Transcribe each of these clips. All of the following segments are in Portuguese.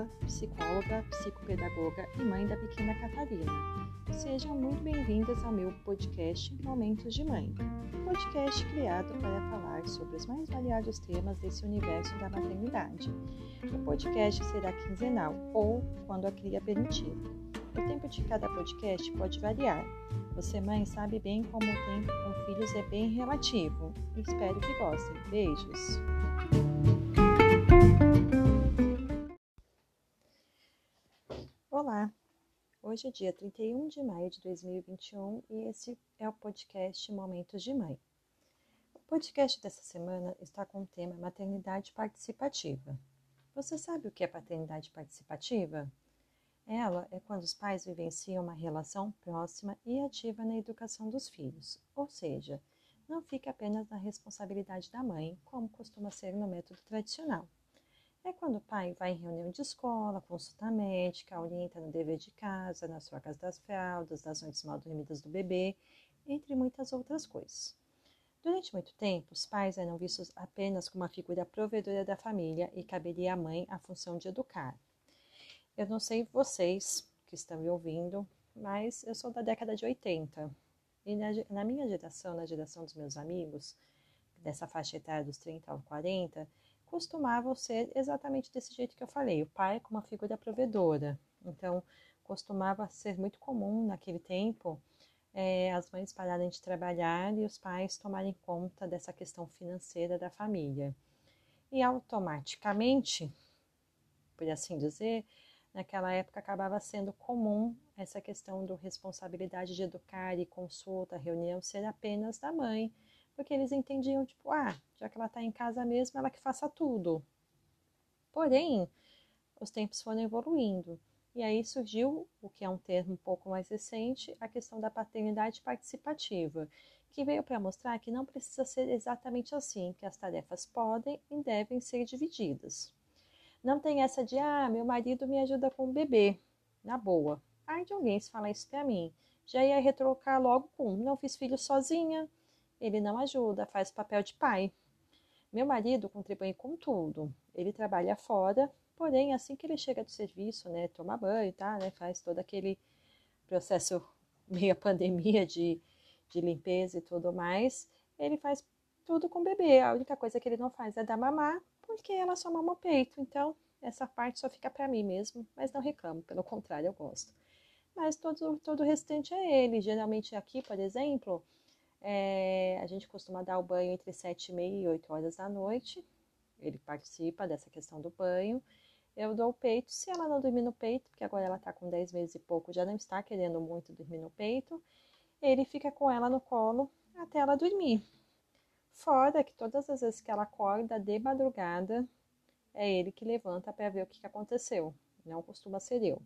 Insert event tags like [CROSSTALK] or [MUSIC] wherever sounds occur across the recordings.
Paula, psicóloga, psicopedagoga e mãe da pequena Catarina. Sejam muito bem-vindas ao meu podcast Momentos de Mãe, um podcast criado para falar sobre os mais variados temas desse universo da maternidade. O podcast será quinzenal ou quando a cria permitir. O tempo de cada podcast pode variar. Você, mãe, sabe bem como o tempo com filhos é bem relativo. Espero que gostem. Beijos! Hoje é dia 31 de maio de 2021 e esse é o podcast Momentos de Mãe. O podcast dessa semana está com o tema Maternidade Participativa. Você sabe o que é paternidade participativa? Ela é quando os pais vivenciam uma relação próxima e ativa na educação dos filhos, ou seja, não fica apenas na responsabilidade da mãe, como costuma ser no método tradicional. É quando o pai vai em reunião de escola, consulta médica, orienta no dever de casa, nas trocas das fraldas, das noites mal dormidas do bebê, entre muitas outras coisas. Durante muito tempo, os pais eram vistos apenas como uma figura provedora da família e caberia à mãe a função de educar. Eu não sei vocês que estão me ouvindo, mas eu sou da década de 80. E na, na minha geração, na geração dos meus amigos, dessa faixa etária dos 30 aos 40, costumavam ser exatamente desse jeito que eu falei, o pai como uma figura provedora. Então, costumava ser muito comum naquele tempo é, as mães pararem de trabalhar e os pais tomarem conta dessa questão financeira da família. E automaticamente, por assim dizer, naquela época acabava sendo comum essa questão do responsabilidade de educar e consulta, reunião ser apenas da mãe porque eles entendiam, tipo, ah, já que ela está em casa mesmo, ela que faça tudo. Porém, os tempos foram evoluindo. E aí surgiu, o que é um termo um pouco mais recente, a questão da paternidade participativa, que veio para mostrar que não precisa ser exatamente assim, que as tarefas podem e devem ser divididas. Não tem essa de, ah, meu marido me ajuda com o bebê, na boa. Ai de alguém se falar isso para mim. Já ia retrocar logo com, não fiz filho sozinha, ele não ajuda, faz papel de pai. Meu marido contribui com tudo. Ele trabalha fora, porém, assim que ele chega do serviço, né, toma banho, tá, né, faz todo aquele processo [LAUGHS] meio pandemia de, de limpeza e tudo mais, ele faz tudo com o bebê. A única coisa que ele não faz é dar mamar, porque ela só mama o peito. Então, essa parte só fica para mim mesmo, mas não reclamo, pelo contrário, eu gosto. Mas todo, todo o restante é ele. Geralmente aqui, por exemplo, é, a gente costuma dar o banho entre 7 e meia e 8 horas da noite. Ele participa dessa questão do banho. Eu dou o peito, se ela não dormir no peito, porque agora ela está com 10 meses e pouco, já não está querendo muito dormir no peito, ele fica com ela no colo até ela dormir. Fora que todas as vezes que ela acorda de madrugada, é ele que levanta para ver o que, que aconteceu. Não costuma ser eu.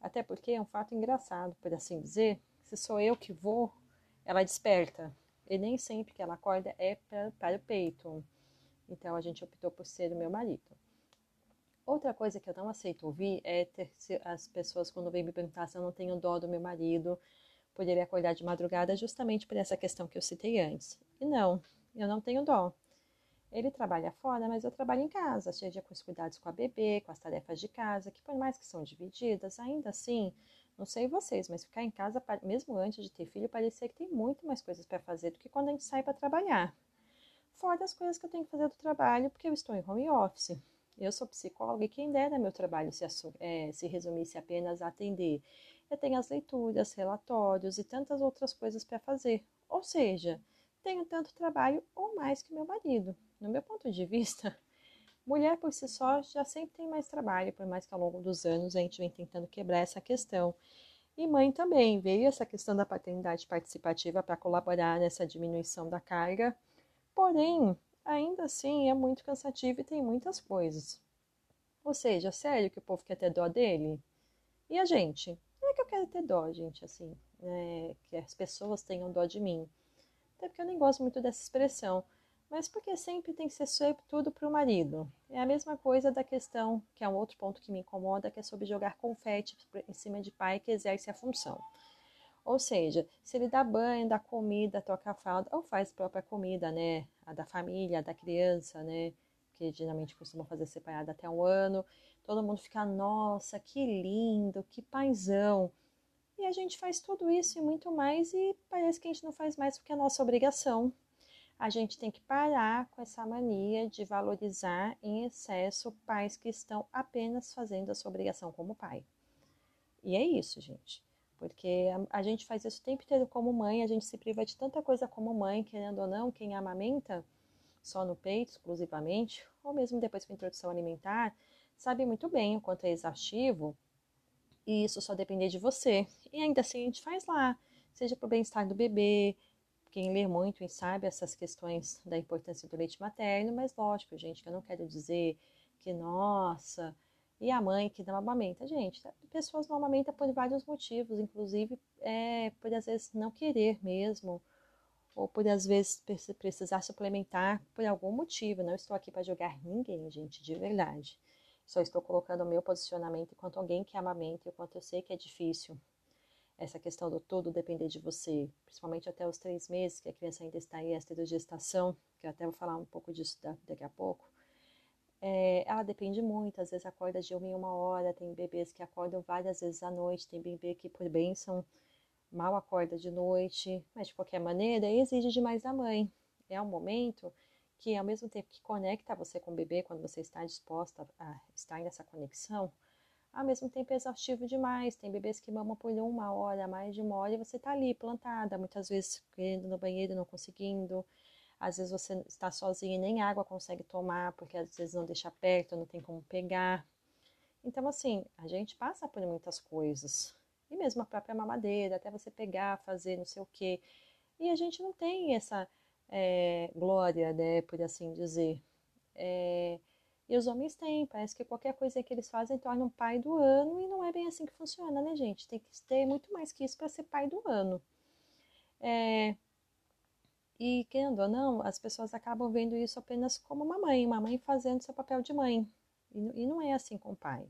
Até porque é um fato engraçado, por assim dizer. Se sou eu que vou, ela desperta. E nem sempre que ela acorda é pra, para o peito. Então a gente optou por ser o meu marido. Outra coisa que eu não aceito ouvir é ter, as pessoas quando vêm me perguntar se eu não tenho dó do meu marido por ele acordar de madrugada, justamente por essa questão que eu citei antes. E não, eu não tenho dó. Ele trabalha fora, mas eu trabalho em casa, com os cuidados com a bebê, com as tarefas de casa, que por mais que são divididas, ainda assim não sei vocês, mas ficar em casa, mesmo antes de ter filho, parecia que tem muito mais coisas para fazer do que quando a gente sai para trabalhar. Fora as coisas que eu tenho que fazer do trabalho, porque eu estou em home office. Eu sou psicóloga e quem dera meu trabalho se, é, se resumisse apenas a atender. Eu tenho as leituras, relatórios e tantas outras coisas para fazer. Ou seja, tenho tanto trabalho ou mais que meu marido. No meu ponto de vista, Mulher por si só já sempre tem mais trabalho, por mais que ao longo dos anos a gente vem tentando quebrar essa questão. E mãe também, veio essa questão da paternidade participativa para colaborar nessa diminuição da carga, porém, ainda assim é muito cansativo e tem muitas coisas. Ou seja, sério que o povo quer ter dó dele? E a gente? Não é que eu quero ter dó, gente, assim, né, que as pessoas tenham dó de mim. Até porque eu nem gosto muito dessa expressão. Mas por que sempre tem que ser sobre tudo para o marido? É a mesma coisa da questão, que é um outro ponto que me incomoda, que é sobre jogar confete em cima de pai que exerce a função. Ou seja, se ele dá banho, dá comida, troca a fralda, ou faz própria comida, né? A da família, a da criança, né? Que geralmente costumam fazer separada até um ano. todo mundo fica, nossa, que lindo, que paizão. E a gente faz tudo isso e muito mais, e parece que a gente não faz mais porque é nossa obrigação. A gente tem que parar com essa mania de valorizar em excesso pais que estão apenas fazendo a sua obrigação como pai. E é isso, gente. Porque a, a, gente faz isso o tempo inteiro como mãe, a gente se priva de tanta coisa como mãe, querendo ou não, quem amamenta só no peito exclusivamente, ou mesmo depois com introdução alimentar, sabe muito bem o quanto é exaustivo e isso só depender de você. E ainda assim a gente faz lá, seja para o bem-estar do bebê, quem lê muito e sabe essas questões da importância do leite materno, mas lógico, gente, que eu não quero dizer que, nossa, e a mãe que não amamenta. Gente, pessoas não amamentam por vários motivos, inclusive é, por às vezes não querer mesmo, ou por às vezes precisar suplementar por algum motivo. Não estou aqui para julgar ninguém, gente, de verdade. Só estou colocando o meu posicionamento enquanto alguém que amamenta, enquanto eu sei que é difícil essa questão do tudo depender de você, principalmente até os três meses que a criança ainda está em extra de gestação, que eu até vou falar um pouco disso daqui a pouco. É, ela depende muito, às vezes acorda de uma em uma hora, tem bebês que acordam várias vezes à noite, tem bebê que por bênção mal acorda de noite, mas de qualquer maneira exige demais da mãe. É um momento que ao mesmo tempo que conecta você com o bebê, quando você está disposta a estar nessa conexão, ao mesmo tempo é exaustivo demais. Tem bebês que mamam por uma hora, mais de uma hora, e você está ali plantada, muitas vezes querendo no banheiro, não conseguindo. Às vezes você está sozinha e nem água consegue tomar, porque às vezes não deixa perto, não tem como pegar. Então, assim, a gente passa por muitas coisas. E mesmo a própria mamadeira, até você pegar, fazer não sei o quê. E a gente não tem essa é, glória, né, por assim dizer. É, e os homens têm, parece que qualquer coisa que eles fazem torna um pai do ano e não é bem assim que funciona, né, gente? Tem que ter muito mais que isso para ser pai do ano. É, e querendo ou não, as pessoas acabam vendo isso apenas como uma mãe, uma mãe fazendo seu papel de mãe. E, e não é assim com o pai.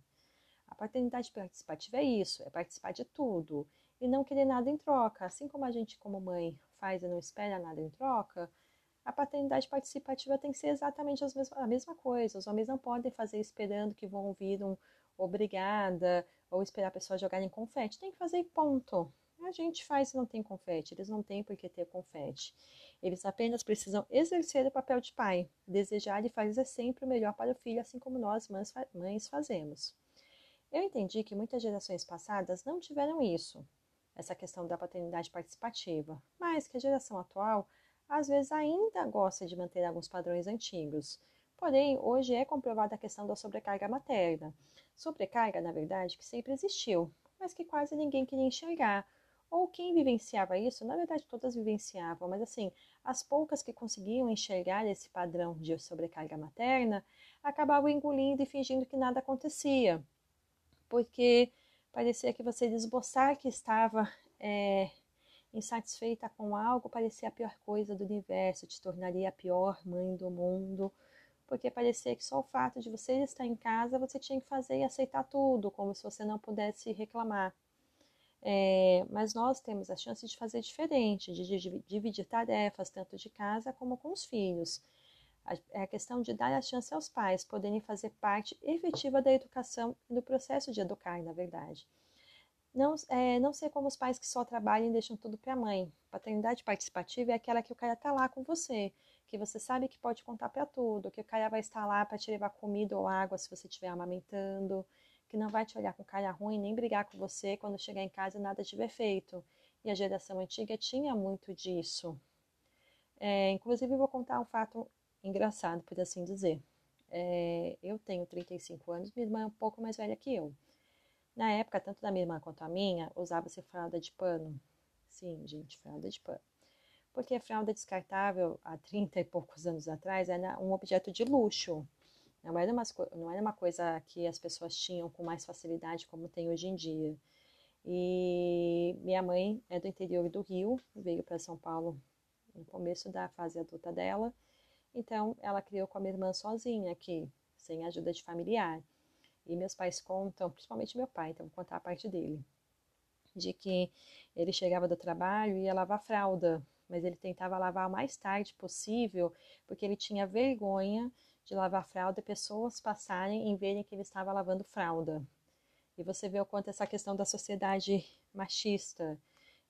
A paternidade participativa é isso, é participar de tudo e não querer nada em troca. Assim como a gente, como mãe, faz e não espera nada em troca, a paternidade participativa tem que ser exatamente a mesma coisa. Os homens não podem fazer esperando que vão ouvir um obrigada ou esperar a pessoa jogar em confete. Tem que fazer ponto. A gente faz se não tem confete, eles não têm por que ter confete. Eles apenas precisam exercer o papel de pai, desejar e fazer sempre o melhor para o filho, assim como nós mães fazemos. Eu entendi que muitas gerações passadas não tiveram isso, essa questão da paternidade participativa, mas que a geração atual às vezes ainda gosta de manter alguns padrões antigos. Porém, hoje é comprovada a questão da sobrecarga materna. Sobrecarga, na verdade, que sempre existiu, mas que quase ninguém queria enxergar. Ou quem vivenciava isso, na verdade todas vivenciavam, mas assim, as poucas que conseguiam enxergar esse padrão de sobrecarga materna acabavam engolindo e fingindo que nada acontecia, porque parecia que você desboçar que estava é, insatisfeita com algo parecia a pior coisa do universo, te tornaria a pior mãe do mundo, porque parecia que só o fato de você estar em casa você tinha que fazer e aceitar tudo, como se você não pudesse reclamar. É, mas nós temos a chance de fazer diferente, de, dividir tarefas, tanto de casa como com os filhos. É a questão de dar a chance aos pais poderem fazer parte efetiva da educação e do processo de educar, na verdade. Não, é, não ser como os pais que só trabalham e deixam tudo para a mãe. Paternidade participativa é aquela que o cara tá lá com você, que você sabe que pode contar para tudo, que o cara vai estar lá para te levar comida ou água se você estiver amamentando, que não vai te olhar com cara ruim nem brigar com você quando chegar em casa e nada tiver feito. E a geração antiga tinha muito disso. É, inclusive, vou contar um fato engraçado, por assim dizer. É, eu tenho 35 anos, minha irmã é um pouco mais velha que eu. Na época, tanto da minha irmã quanto a minha, usava-se fralda de pano. Sim, gente, fralda de pano. Porque a fralda descartável, há 30 e poucos anos atrás, era um objeto de luxo. Não era, uma, não era uma coisa que as pessoas tinham com mais facilidade como tem hoje em dia. E minha mãe é do interior do Rio, veio para São Paulo no começo da fase adulta dela então, ela criou com a minha irmã sozinha aqui, sem ajuda de familiar. E meus pais contam, principalmente meu pai, então vou contar a parte dele, de que ele chegava do trabalho e ia lavar fralda, mas ele tentava lavar o mais tarde possível, porque ele tinha vergonha de lavar fralda e pessoas passarem e verem que ele estava lavando fralda. E você vê o quanto essa questão da sociedade machista,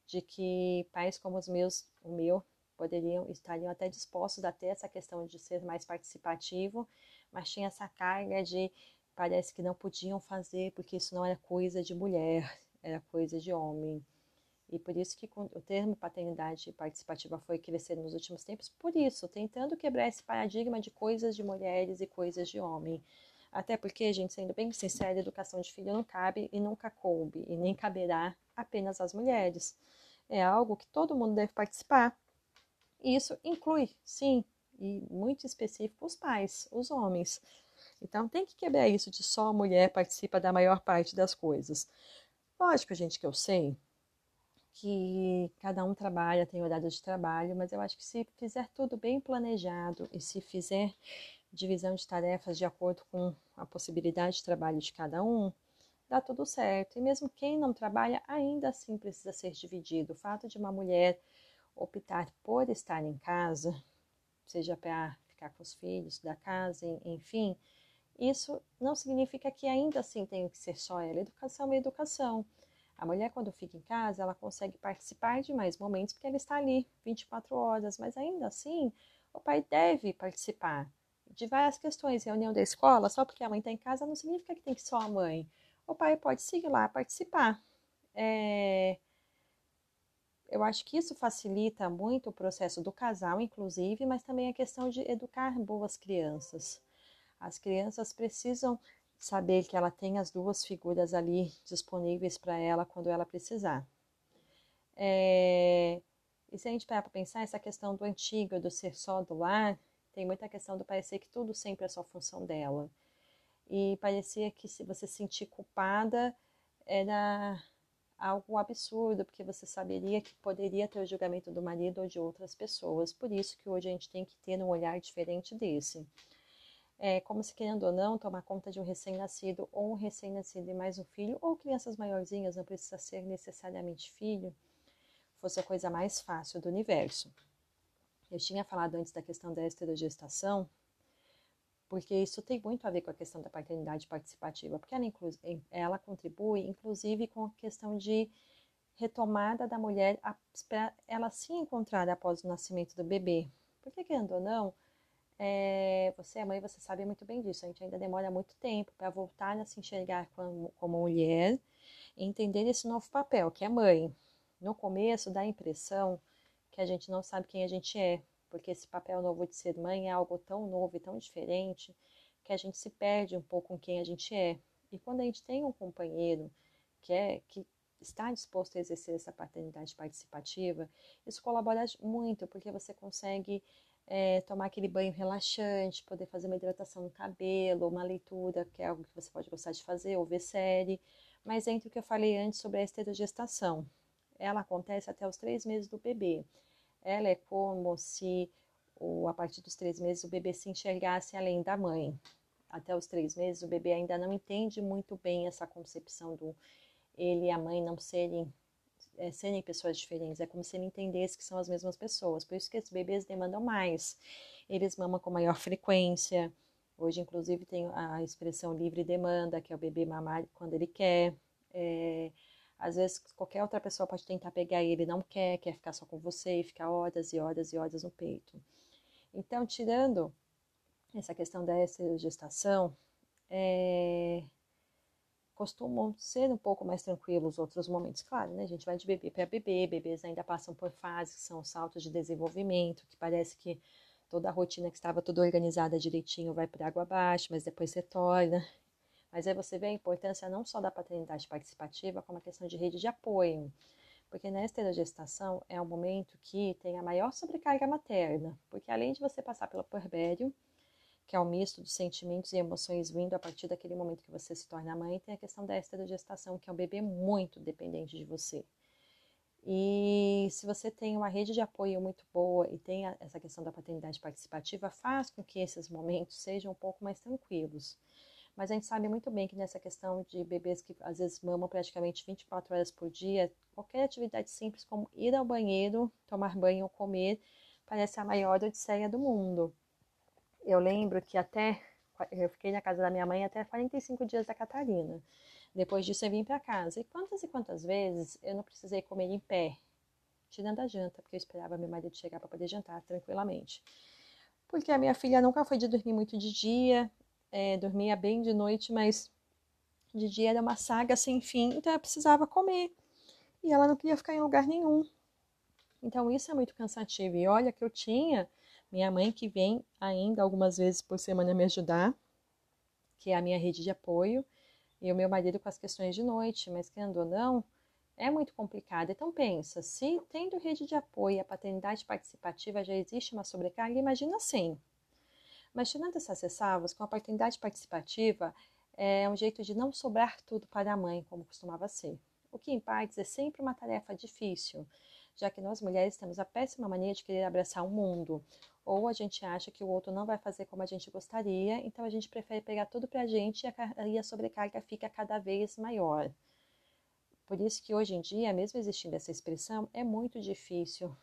de que pais como os meus, o meu, poderiam estariam até dispostos a ter essa questão de ser mais participativo, mas tinha essa carga de parece que não podiam fazer porque isso não era coisa de mulher, era coisa de homem. E por isso que o termo paternidade participativa foi crescendo nos últimos tempos, por isso, tentando quebrar esse paradigma de coisas de mulheres e coisas de homem. Até porque, gente, sendo bem sincera, educação de filho não cabe e nunca coube, e nem caberá apenas às mulheres. É algo que todo mundo deve participar. E isso inclui, sim, e muito específico, os pais, os homens. Então tem que quebrar isso de só a mulher participa da maior parte das coisas. Lógico, gente, que eu sei que cada um trabalha, tem horário de trabalho, mas eu acho que se fizer tudo bem planejado e se fizer divisão de tarefas de acordo com a possibilidade de trabalho de cada um, dá tudo certo. E mesmo quem não trabalha, ainda assim precisa ser dividido. O fato de uma mulher optar por estar em casa, seja para ficar com os filhos da casa, enfim, isso não significa que ainda assim tem que ser só ela. Educação é educação. A mulher, quando fica em casa, ela consegue participar de mais momentos porque ela está ali 24 horas, mas ainda assim, o pai deve participar de várias questões. Reunião da escola, só porque a mãe está em casa, não significa que tem que só a mãe. O pai pode seguir lá participar. É... Eu acho que isso facilita muito o processo do casal, inclusive, mas também a questão de educar boas crianças. As crianças precisam saber que ela tem as duas figuras ali disponíveis para ela quando ela precisar. É, e se a gente parar para pensar, essa questão do antigo, do ser só do lar, tem muita questão do parecer que tudo sempre é só função dela. E parecia que se você se sentir culpada era algo absurdo, porque você saberia que poderia ter o julgamento do marido ou de outras pessoas. Por isso que hoje a gente tem que ter um olhar diferente desse é, como se querendo ou não tomar conta de um recém-nascido ou um recém-nascido e mais um filho, ou crianças maiorzinhas, não precisa ser necessariamente filho, fosse a coisa mais fácil do universo. Eu tinha falado antes da questão da esterogestação, porque isso tem muito a ver com a questão da paternidade participativa, porque ela, ela contribui, inclusive, com a questão de retomada da mulher para ela se encontrar após o nascimento do bebê. Porque, querendo ou não, é, você é mãe, você sabe muito bem disso. A gente ainda demora muito tempo para voltar a se enxergar como, como mulher e entender esse novo papel, que é mãe. No começo dá a impressão que a gente não sabe quem a gente é, porque esse papel novo de ser mãe é algo tão novo e tão diferente que a gente se perde um pouco com quem a gente é. E quando a gente tem um companheiro que é que está disposto a exercer essa paternidade participativa, isso colabora muito, porque você consegue é, tomar aquele banho relaxante, poder fazer uma hidratação no cabelo, uma leitura, que é algo que você pode gostar de fazer, ou ver série. Mas entre o que eu falei antes sobre a esterogestação, ela acontece até os três meses do bebê. Ela é como se, ou a partir dos três meses, o bebê se enxergasse além da mãe. Até os três meses, o bebê ainda não entende muito bem essa concepção do ele e a mãe não serem é, serem pessoas diferentes, é como se ele entendesse que são as mesmas pessoas. Por isso que esses bebês demandam mais. Eles mamam com maior frequência. Hoje, inclusive, tem a expressão livre demanda, que é o bebê mamar quando ele quer. É, às vezes, qualquer outra pessoa pode tentar pegar ele, não quer, quer ficar só com você e ficar horas e horas e horas no peito. Então, tirando essa questão da gestação, é, costumam ser um pouco mais tranquilos outros momentos. Claro, né? A gente vai de bebê para bebê, bebês ainda passam por fases que são saltos de desenvolvimento, que parece que toda a rotina que estava toda organizada direitinho vai por água abaixo, mas depois retorna. Mas aí você vê a importância não só da paternidade participativa, como a questão de rede de apoio. Porque na esterogestação é um momento que tem a maior sobrecarga materna, porque além de você passar pelo puerbério, que é o misto de sentimentos e emoções vindo a partir daquele momento que você se torna mãe, tem a questão da esterogestação, que é um bebê muito dependente de você. E se você tem uma rede de apoio muito boa e tem essa questão da paternidade participativa, faz com que esses momentos sejam um pouco mais tranquilos. Mas a gente sabe muito bem que nessa questão de bebês que às vezes mamam praticamente 24 horas por dia, qualquer atividade simples como ir ao banheiro, tomar banho ou comer, parece a maior odisseia do mundo. Eu lembro que até eu fiquei na casa da minha mãe até 45 dias da Catarina. Depois disso eu vim para casa. E quantas e quantas vezes eu não precisei comer em pé, tirando a janta, porque eu esperava meu marido chegar para poder jantar tranquilamente. Porque a minha filha nunca foi de dormir muito de dia, é, dormia bem de noite, mas de dia era uma saga sem fim, então ela precisava comer. E ela não queria ficar em lugar nenhum. Então isso é muito cansativo. E olha que eu tinha minha mãe que vem ainda algumas vezes por semana me ajudar, que é a minha rede de apoio, e o meu marido com as questões de noite, mas querendo ou não, é muito complicado. Então pensa, se tendo rede de apoio a paternidade participativa já existe uma sobrecarga, imagina sem. Mas tirando essas ressalvas, com a paternidade participativa, é um jeito de não sobrar tudo para a mãe, como costumava ser. O que em partes é sempre uma tarefa difícil, já que nós mulheres temos a péssima mania de querer abraçar o mundo, ou a gente acha que o outro não vai fazer como a gente gostaria, então a gente prefere pegar tudo para a gente e a sobrecarga fica cada vez maior. Por isso que hoje em dia, mesmo existindo essa expressão, é muito difícil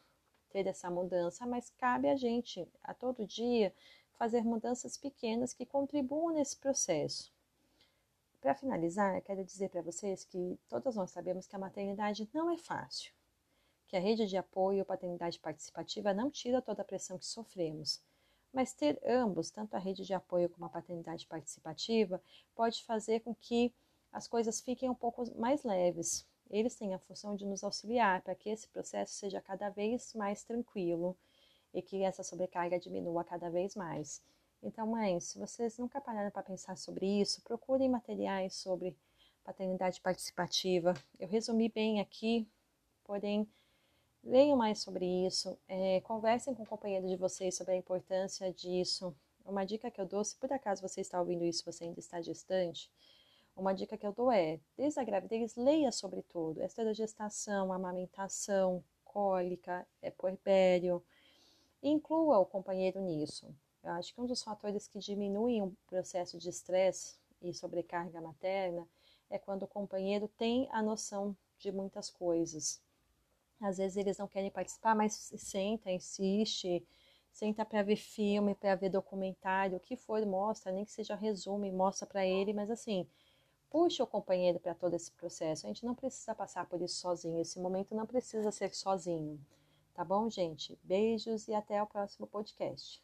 ter essa mudança, mas cabe a gente, a todo dia, fazer mudanças pequenas que contribuam nesse processo. Para finalizar, quero dizer para vocês que todas nós sabemos que a maternidade não é fácil que a rede de apoio ou paternidade participativa não tira toda a pressão que sofremos. Mas ter ambos, tanto a rede de apoio como a paternidade participativa, pode fazer com que as coisas fiquem um pouco mais leves. Eles têm a função de nos auxiliar para que esse processo seja cada vez mais tranquilo e que essa sobrecarga diminua cada vez mais. Então, mães, se vocês nunca pararam para pensar sobre isso, procurem materiais sobre paternidade participativa. Eu resumi bem aqui, porém Leiam mais sobre isso, é, conversem com o companheiro de vocês sobre a importância disso. Uma dica que eu dou, se por acaso você está ouvindo isso você ainda está distante, uma dica que eu dou é, desde a gravidez, leia sobre tudo. Esta da gestação, amamentação, cólica, é puerpério. Inclua o companheiro nisso. Eu acho que um dos fatores que diminuem o processo de estresse e sobrecarga materna é quando o companheiro tem a noção de muitas coisas. Às vezes eles não querem participar, mas senta, insiste, senta para ver filme, para ver documentário, o que for, mostra, nem que seja resumo, mostra para ele, mas assim, puxa o companheiro para todo esse processo. A gente não precisa passar por isso sozinho, esse momento não precisa ser sozinho. Tá bom, gente? Beijos e até o próximo podcast.